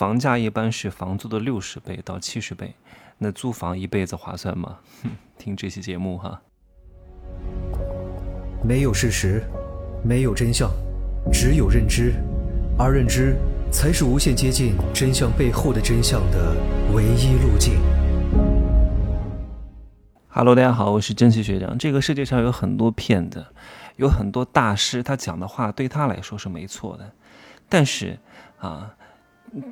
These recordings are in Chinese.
房价一般是房租的六十倍到七十倍，那租房一辈子划算吗？哼，听这期节目哈。没有事实，没有真相，只有认知，而认知才是无限接近真相背后的真相的唯一路径。Hello，大家好，我是珍惜学长。这个世界上有很多骗子，有很多大师，他讲的话对他来说是没错的，但是啊，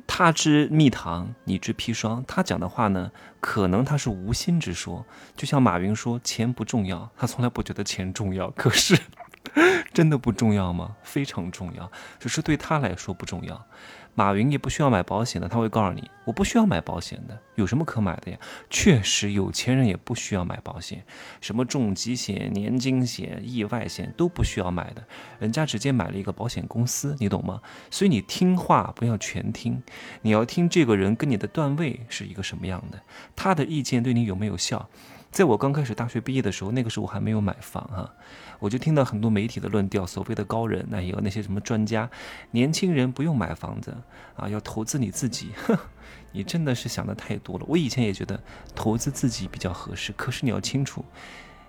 他知蜜糖，你知砒霜。他讲的话呢，可能他是无心之说。就像马云说钱不重要，他从来不觉得钱重要，可是 真的不重要吗？非常重要，只是对他来说不重要。马云也不需要买保险的，他会告诉你，我不需要买保险的，有什么可买的呀？确实，有钱人也不需要买保险，什么重疾险、年金险、意外险都不需要买的，人家直接买了一个保险公司，你懂吗？所以你听话不要全听，你要听这个人跟你的段位是一个什么样的，他的意见对你有没有效？在我刚开始大学毕业的时候，那个时候我还没有买房哈，我就听到很多媒体的论调，所谓的高人，那也有那些什么专家，年轻人不用买房子啊，要投资你自己。呵，你真的是想的太多了。我以前也觉得投资自己比较合适，可是你要清楚，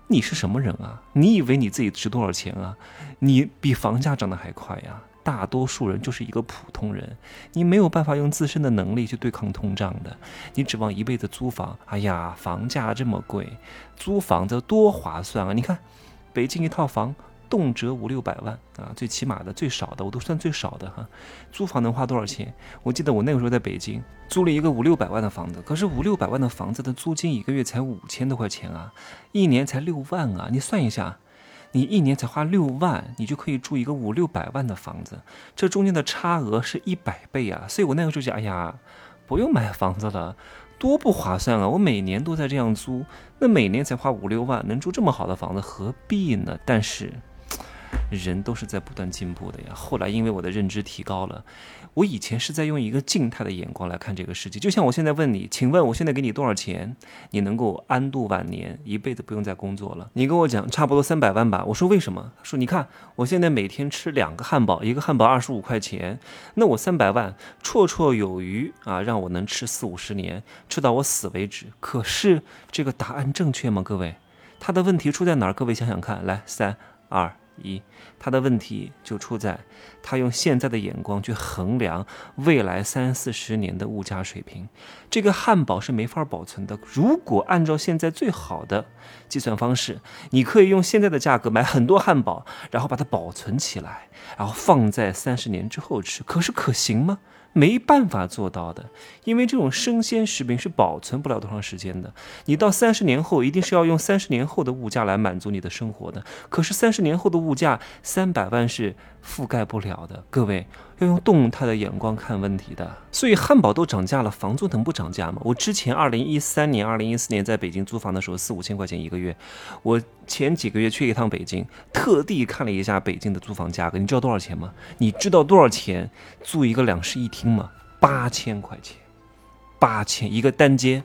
你是什么人啊？你以为你自己值多少钱啊？你比房价涨得还快呀！大多数人就是一个普通人，你没有办法用自身的能力去对抗通胀的，你指望一辈子租房？哎呀，房价这么贵，租房子多划算啊！你看，北京一套房动辄五六百万啊，最起码的、最少的我都算最少的哈。租房能花多少钱？我记得我那个时候在北京租了一个五六百万的房子，可是五六百万的房子的租金一个月才五千多块钱啊，一年才六万啊，你算一下。你一年才花六万，你就可以住一个五六百万的房子，这中间的差额是一百倍啊！所以我那个时候就哎呀，不用买房子了，多不划算啊！我每年都在这样租，那每年才花五六万，能住这么好的房子，何必呢？但是。人都是在不断进步的呀。后来因为我的认知提高了，我以前是在用一个静态的眼光来看这个世界。就像我现在问你，请问我现在给你多少钱，你能够安度晚年，一辈子不用再工作了？你跟我讲差不多三百万吧。我说为什么？说你看我现在每天吃两个汉堡，一个汉堡二十五块钱，那我三百万绰绰有余啊，让我能吃四五十年，吃到我死为止。可是这个答案正确吗？各位，他的问题出在哪儿？各位想想看，来三二。一，他的问题就出在，他用现在的眼光去衡量未来三四十年的物价水平。这个汉堡是没法保存的。如果按照现在最好的计算方式，你可以用现在的价格买很多汉堡，然后把它保存起来，然后放在三十年之后吃。可是可行吗？没办法做到的，因为这种生鲜食品是保存不了多长时间的。你到三十年后，一定是要用三十年后的物价来满足你的生活的。可是三十年后的物价，三百万是。覆盖不了的，各位要用动态的眼光看问题的。所以汉堡都涨价了，房租能不涨价吗？我之前二零一三年、二零一四年在北京租房的时候，四五千块钱一个月。我前几个月去一趟北京，特地看了一下北京的租房价格，你知道多少钱吗？你知道多少钱租一个两室一厅吗？八千块钱，八千一个单间，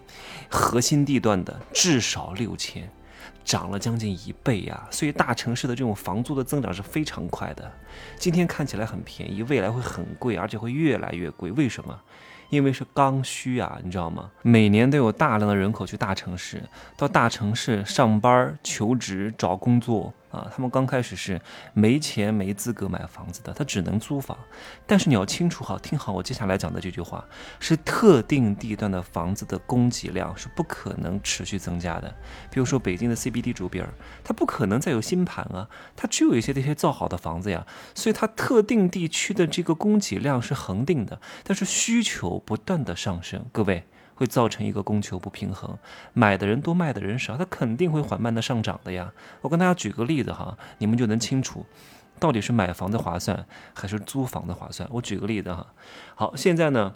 核心地段的至少六千。涨了将近一倍呀，所以大城市的这种房租的增长是非常快的。今天看起来很便宜，未来会很贵，而且会越来越贵。为什么？因为是刚需啊，你知道吗？每年都有大量的人口去大城市，到大城市上班、求职、找工作。啊，他们刚开始是没钱没资格买房子的，他只能租房。但是你要清楚好，听好我接下来讲的这句话，是特定地段的房子的供给量是不可能持续增加的。比如说北京的 CBD 周边，它不可能再有新盘啊，它只有一些那些造好的房子呀，所以它特定地区的这个供给量是恒定的，但是需求不断的上升。各位。会造成一个供求不平衡，买的人多，卖的人少，它肯定会缓慢的上涨的呀。我跟大家举个例子哈，你们就能清楚，到底是买房的划算还是租房的划算。我举个例子哈，好，现在呢，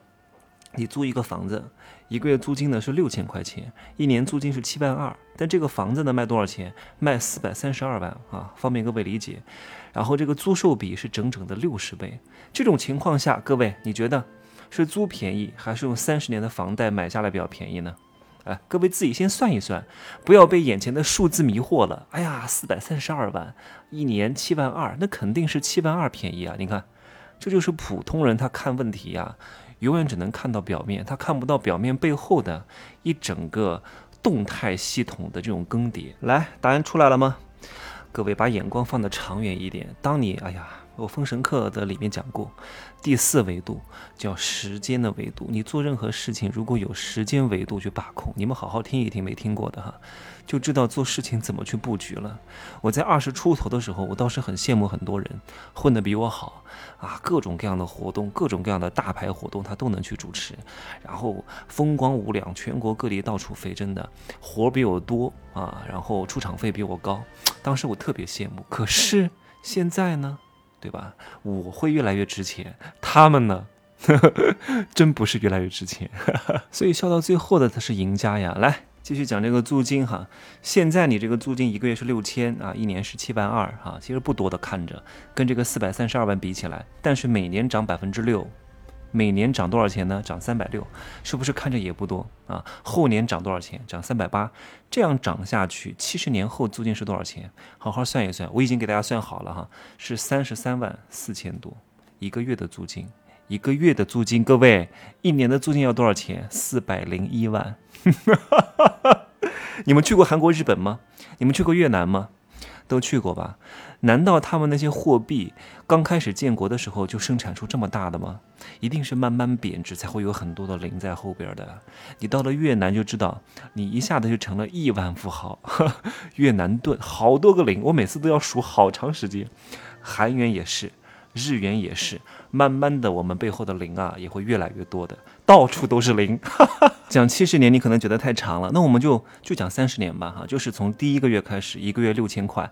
你租一个房子，一个月租金呢是六千块钱，一年租金是七万二，但这个房子呢卖多少钱？卖四百三十二万啊，方便各位理解。然后这个租售比是整整的六十倍，这种情况下，各位你觉得？是租便宜还是用三十年的房贷买下来比较便宜呢？哎，各位自己先算一算，不要被眼前的数字迷惑了。哎呀，四百三十二万，一年七万二，那肯定是七万二便宜啊！你看，这就是普通人他看问题呀，永远只能看到表面，他看不到表面背后的一整个动态系统的这种更迭。来，答案出来了吗？各位把眼光放得长远一点。当你，哎呀，我《封神课》的里面讲过，第四维度叫时间的维度。你做任何事情，如果有时间维度去把控，你们好好听一听，没听过的哈。就知道做事情怎么去布局了。我在二十出头的时候，我倒是很羡慕很多人混得比我好啊，各种各样的活动，各种各样的大牌活动，他都能去主持，然后风光无两，全国各地到处飞，真的活比我多啊，然后出场费比我高，当时我特别羡慕。可是现在呢，对吧？我会越来越值钱，他们呢，真不是越来越值钱。所以笑到最后的他是赢家呀，来。继续讲这个租金哈，现在你这个租金一个月是六千啊，一年是七万二哈，其实不多的看着，跟这个四百三十二万比起来，但是每年涨百分之六，每年涨多少钱呢？涨三百六，是不是看着也不多啊？后年涨多少钱？涨三百八，这样涨下去，七十年后租金是多少钱？好好算一算，我已经给大家算好了哈，是三十三万四千多一个月的租金。一个月的租金，各位，一年的租金要多少钱？四百零一万。你们去过韩国、日本吗？你们去过越南吗？都去过吧？难道他们那些货币刚开始建国的时候就生产出这么大的吗？一定是慢慢贬值，才会有很多的零在后边的。你到了越南就知道，你一下子就成了亿万富豪。越南盾好多个零，我每次都要数好长时间。韩元也是。日元也是，慢慢的，我们背后的零啊，也会越来越多的，到处都是零。讲七十年，你可能觉得太长了，那我们就就讲三十年吧，哈，就是从第一个月开始，一个月六千块，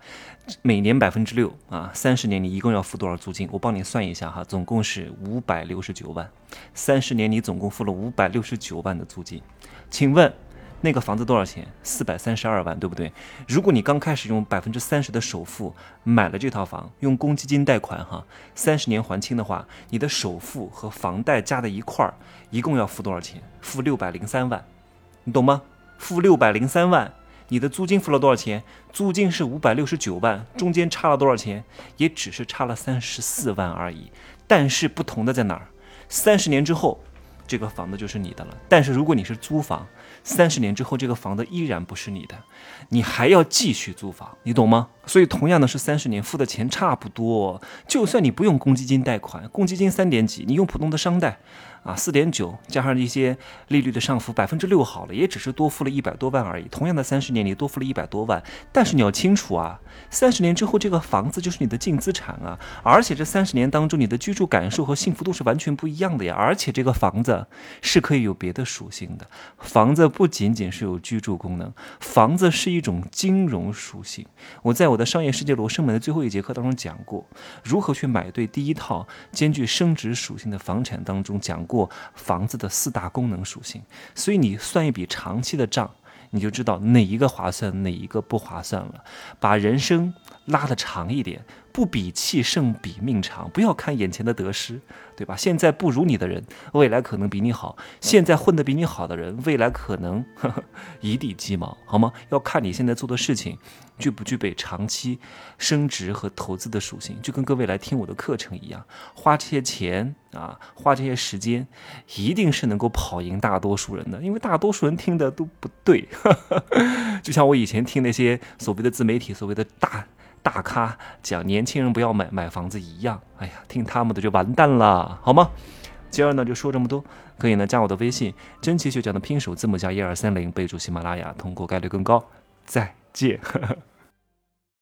每年百分之六啊，三十年你一共要付多少租金？我帮你算一下哈，总共是五百六十九万，三十年你总共付了五百六十九万的租金，请问？那个房子多少钱？四百三十二万，对不对？如果你刚开始用百分之三十的首付买了这套房，用公积金贷款，哈，三十年还清的话，你的首付和房贷加在一块儿，一共要付多少钱？付六百零三万，你懂吗？付六百零三万，你的租金付了多少钱？租金是五百六十九万，中间差了多少钱？也只是差了三十四万而已。但是不同的在哪儿？三十年之后。这个房子就是你的了，但是如果你是租房，三十年之后这个房子依然不是你的，你还要继续租房，你懂吗？所以同样的是三十年付的钱差不多，就算你不用公积金贷款，公积金三点几，你用普通的商贷。啊，四点九加上一些利率的上浮，百分之六好了，也只是多付了一百多万而已。同样的三十年，你多付了一百多万，但是你要清楚啊，三十年之后这个房子就是你的净资产啊，而且这三十年当中你的居住感受和幸福度是完全不一样的呀。而且这个房子是可以有别的属性的，房子不仅仅是有居住功能，房子是一种金融属性。我在我的商业世界罗生门的最后一节课当中讲过，如何去买对第一套兼具升值属性的房产当中讲过。房子的四大功能属性，所以你算一笔长期的账，你就知道哪一个划算，哪一个不划算了。把人生拉得长一点。不比气胜比命长，不要看眼前的得失，对吧？现在不如你的人，未来可能比你好；现在混得比你好的人，未来可能呵呵一地鸡毛，好吗？要看你现在做的事情具不具备长期升值和投资的属性。就跟各位来听我的课程一样，花这些钱啊，花这些时间，一定是能够跑赢大多数人的，因为大多数人听的都不对。就像我以前听那些所谓的自媒体，所谓的大。大咖讲年轻人不要买买房子一样，哎呀，听他们的就完蛋了，好吗？今儿呢就说这么多，可以呢加我的微信，真奇学长的拼手字母加一二三零，备注喜马拉雅，通过概率更高。再见。